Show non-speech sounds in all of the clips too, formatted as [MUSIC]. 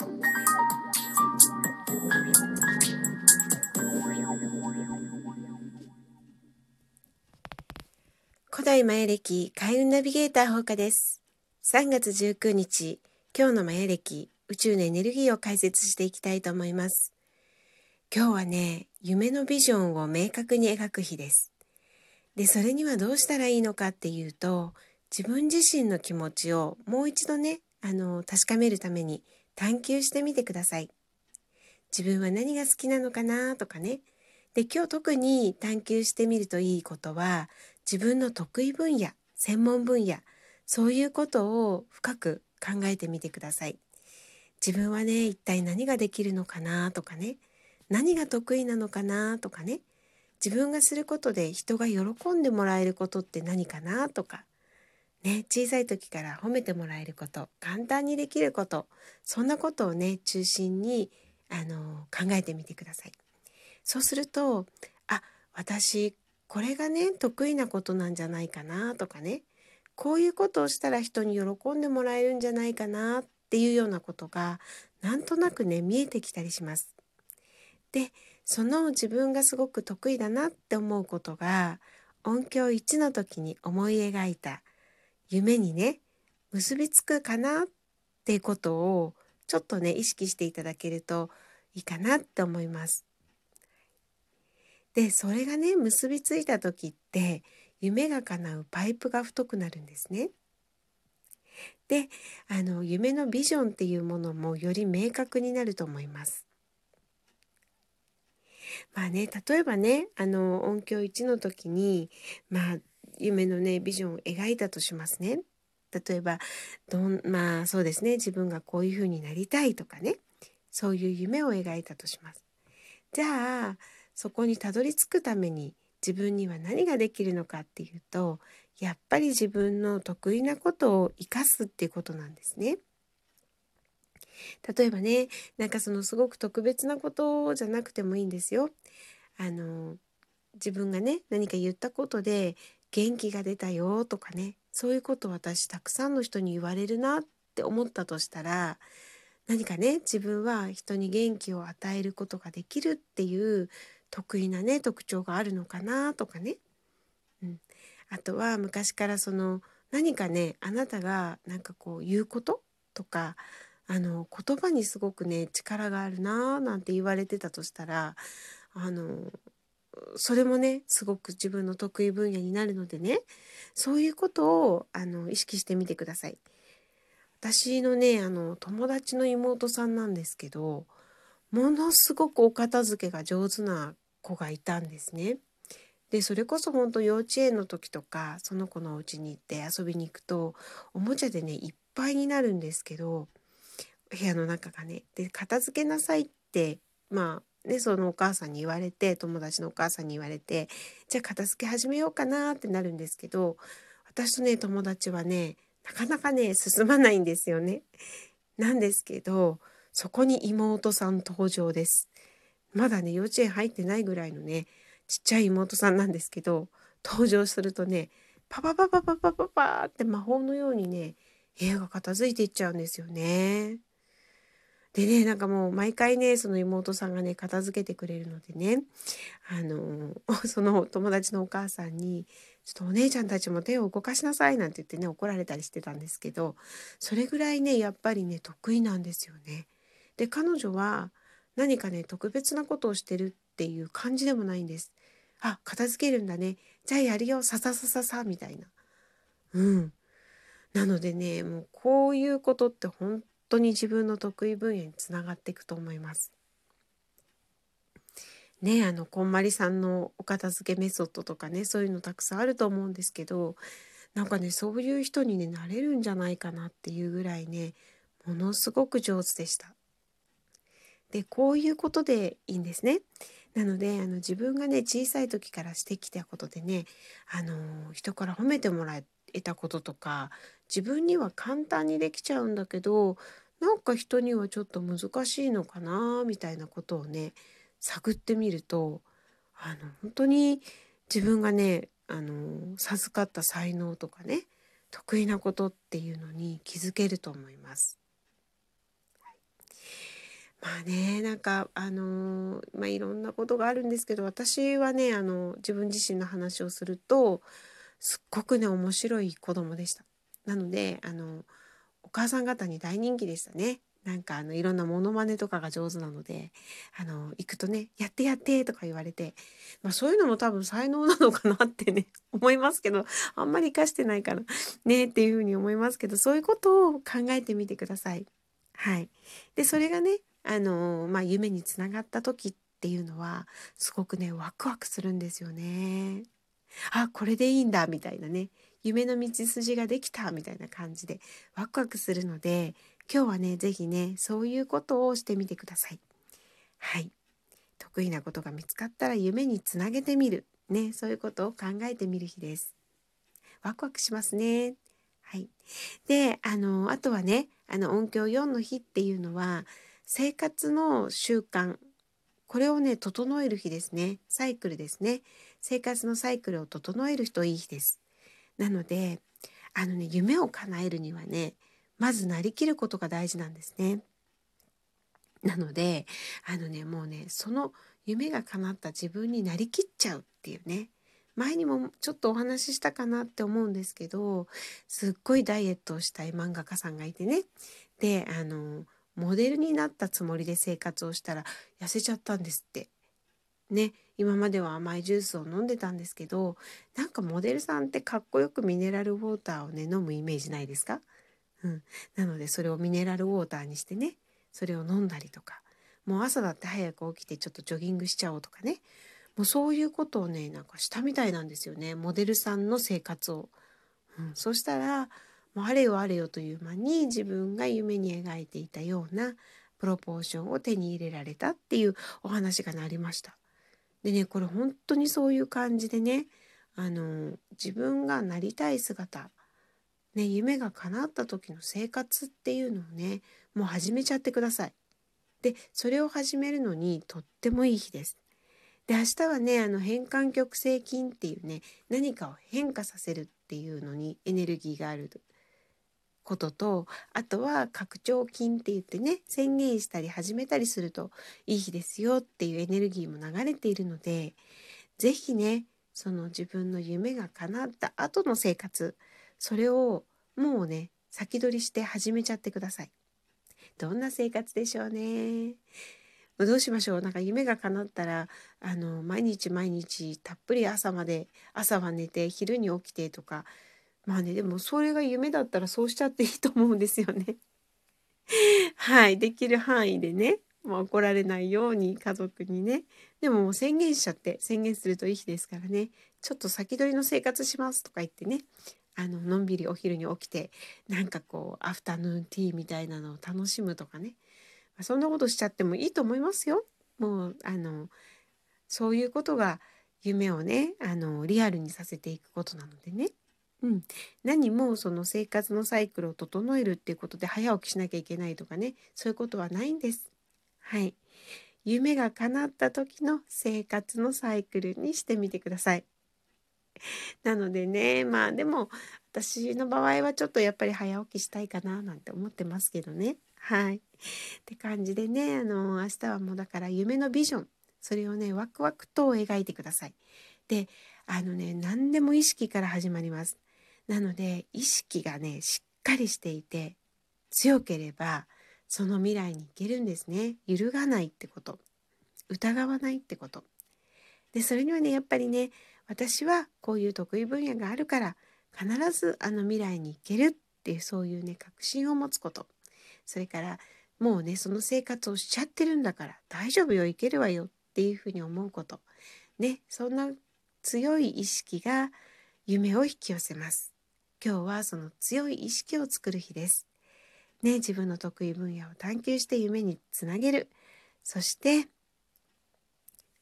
古代マヤ暦開運ナビゲーター放課です。3月19日今日のマヤ暦宇宙のエネルギーを解説していきたいと思います。今日はね夢のビジョンを明確に描く日です。でそれにはどうしたらいいのかっていうと自分自身の気持ちをもう一度ねあの確かめるために探求してみてください。自分は何が好きなのかなとかね。で今日特に探求してみるといいことは自分の得意分野専門分野そういうことを深く考えてみてください。自分はね一体何ができるのかなとかね。何が得意なのかなとかね。自分がすることで人が喜んでもらえることって何かなとか。ね小さい時から褒めてもらえること簡単にできることそんなことをね中心にあの考えてみてください。そうするとあ私これがね得意なことなんじゃないかなとかねこういうことをしたら人に喜んでもらえるんじゃないかなっていうようなことがなんとなくね見えてきたりします。でその自分がすごく得意だなって思うことが音響1の時に思い描いた夢にね結びつくかなっていうことをちょっとね意識していただけるといいかなって思います。でそれがね結びついた時って夢が叶うパイプが太くなるんですね。であの夢のビジョンっていうものもより明確になると思います。まあね例えばねあの音響1の時にまあ夢のねビジョンを描いたとしますね。例えばどんまあそうですね自分がこういうふうになりたいとかねそういう夢を描いたとします。じゃあそこにたどり着くために自分には何ができるのかっていうとやっぱり自分の得意なことを生かすっていうことなんですね。例えばねなんかそのすごく特別なことじゃなくてもいいんですよ。あの自分がね何か言ったことで元気が出たよとかねそういうこと私たくさんの人に言われるなって思ったとしたら何かね自分は人に元気を与えることができるっていう得意なね特徴があるのかなとかね、うん、あとは昔からその何かねあなたがなんかこう言うこととかあの言葉にすごくね力があるなーなんて言われてたとしたらあのそれもねすごく自分の得意分野になるのでねそういうことをあの意識してみてください。私のねあの友達の妹さんなんですけどものすごくお片付けが上手な子がいたんですね。でそれこそ本当幼稚園の時とかその子のお家に行って遊びに行くとおもちゃでねいっぱいになるんですけど部屋の中がねで片付けなさいってまあねそのお母さんに言われて友達のお母さんに言われてじゃあ片付け始めようかなってなるんですけど私とね友達はねなかなかね進まないんですよね。なんですけどそこに妹さん登場です。まだね幼稚園入ってないぐらいのねちっちゃい妹さんなんですけど登場するとねパパパパパパパパって魔法のようにね部屋が片付いていっちゃうんですよね。でねなんかもう毎回ねその妹さんがね片付けてくれるのでねあの [LAUGHS] その友達のお母さんに「ちょっとお姉ちゃんたちも手を動かしなさい」なんて言ってね怒られたりしてたんですけどそれぐらいねやっぱりね得意なんですよね。で彼女は何かね特別なことをしてるっていう感じでもないんです。あ片付けるんだねじゃあやるよさささささみたいな。うんなのでねもうこういうことって本当に自分の得意分野につながっていくと思います。ねあのこんまりさんのお片付けメソッドとかねそういうのたくさんあると思うんですけどなんかねそういう人にねなれるんじゃないかなっていうぐらいねものすごく上手でした。でこういうことでいいんですね。なのであの自分がね小さい時からしてきたことでねあの人から褒めてもらえたこととか自分には簡単にできちゃうんだけどなんか人にはちょっと難しいのかなみたいなことをね探ってみるとあの本当に自分がねあの授かった才能とかね得意なことっていうのに気づけると思います。まあねなんかあのまあいろんなことがあるんですけど私はねあの自分自身の話をするとすっごくね面白い子供でした。なのであのお母さん方に大人気でしたね。なんかあのいろんなモノマネとかが上手なのであの行くとね「やってやって」とか言われて、まあ、そういうのも多分才能なのかなってね [LAUGHS] 思いますけどあんまり活かしてないからねっていうふうに思いますけどそういうことを考えてみてください。はい、でそれがねあの、まあ、夢につながった時っていうのはすごくねワクワクするんですよね。あこれでいいんだみたいなね夢の道筋ができたみたいな感じでワクワクするので今日はね是非ねそういうことをしてみてください。はい。得意なことが見つかったら夢につなげてみる。ねそういうことを考えてみる日です。ワクワクしますね。はい、であのあとはねあの音響4の日っていうのは生活の習慣。これをね整える日ですね。サイクルですね。生活のサイクルを整える人いい日です。なのであのね夢を叶えるにはねまずなりきることが大事なんですねなのであのねもうねその夢が叶った自分になりきっちゃうっていうね前にもちょっとお話ししたかなって思うんですけどすっごいダイエットをしたい漫画家さんがいてねであのモデルになったつもりで生活をしたら痩せちゃったんですって。ね今までは甘いジュースを飲んでたんですけどなんかモデルさんってかっこよくミネラルウォーターをね飲むイメージないですか、うん、なのでそれをミネラルウォーターにしてねそれを飲んだりとか。もう朝だって早く起きてちょっとジョギングしちゃおうとかね。もうそういうことをねなんかしたみたいなんですよね。モデルさんの生活を。うん、そしたらもうあれよあれよという間に自分が夢に描いていたようなプロポーションを手に入れられたっていうお話がなりました。でねこれ本当にそういう感じでねあの自分がなりたい姿、ね、夢が叶った時の生活っていうのをねもう始めちゃってください。でそれを始めるのにとってもいい日です。で明日はねあの変換極性筋っていうね何かを変化させるっていうのにエネルギーがあることとあとは拡張筋って言ってね宣言したり始めたりするといい日ですよっていうエネルギーも流れているので是非ねその自分の夢が叶った後の生活それをもうね先取りして始めちゃってください。どんな生活でしょうね。どうしましょうなんか夢が叶ったらあの毎日毎日たっぷり朝まで朝は寝て昼に起きてとかまあねでもそれが夢だったらそうしちゃっていいと思うんですよね。[LAUGHS] はいできる範囲でね、まあ、怒られないように家族にね。でももう宣言しちゃって宣言するといい日ですからね。ちょっと先取りの生活しますとか言ってね。あののんびりお昼に起きてなんかこうアフタヌーンティーみたいなのを楽しむとかね、まあ、そんなことしちゃってもいいと思いますよ。もうあのそういうことが夢をねあのリアルにさせていくことなのでね。うん、何もその生活のサイクルを整えるっていうことで早起きしなきゃいけないとかねそういうことはないんです。はい。夢が叶った時の生活のサイクルにしてみてください。なのでねまあでも私の場合はちょっとやっぱり早起きしたいかななんて思ってますけどね。はい。って感じでねあの明日はもうだから夢のビジョンそれをねワクワクと描いてください。であのね何でも意識から始まります。なので意識がねしっかりしていて強ければその未来に行けるんですね。揺るがないってこと。疑わないってこと。でそれにはねやっぱりね私はこういう得意分野があるから必ずあの未来に行けるっていうそういうね確信を持つこと。それからもうねその生活をしちゃってるんだから大丈夫よいけるわよっていうふうに思うこと。ねそんな強い意識が夢を引き寄せます。今日はその強い意識を作る日です。ね、自分の得意分野を探求して夢につなげる。そして、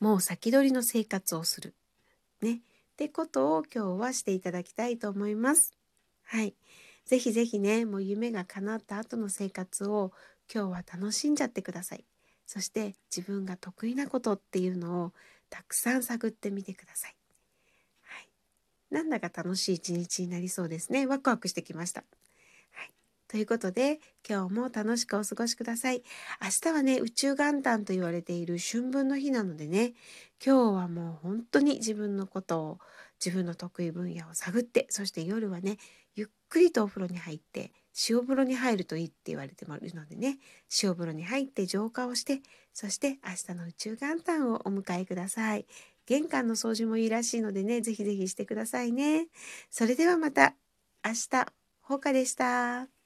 もう先取りの生活をする。ね。ってことを今日はしていただきたいと思います。はい。ぜひぜひね、もう夢が叶った後の生活を今日は楽しんじゃってください。そして自分が得意なことっていうのをたくさん探ってみてください。なんだか楽しい一日になりそうですね。ワクワクしてきました。はい、ということで今日も楽しくお過ごしください。明日はね宇宙元旦と言われている春分の日なのでね今日はもう本当に自分のことを自分の得意分野を探ってそして夜はねゆっくりとお風呂に入って塩風呂に入るといいって言われてもるのでね塩風呂に入って浄化をしてそして明日の宇宙元旦をお迎えください。玄関の掃除もいいらしいのでねぜひぜひしてくださいね。それではまた明日ほうかでした。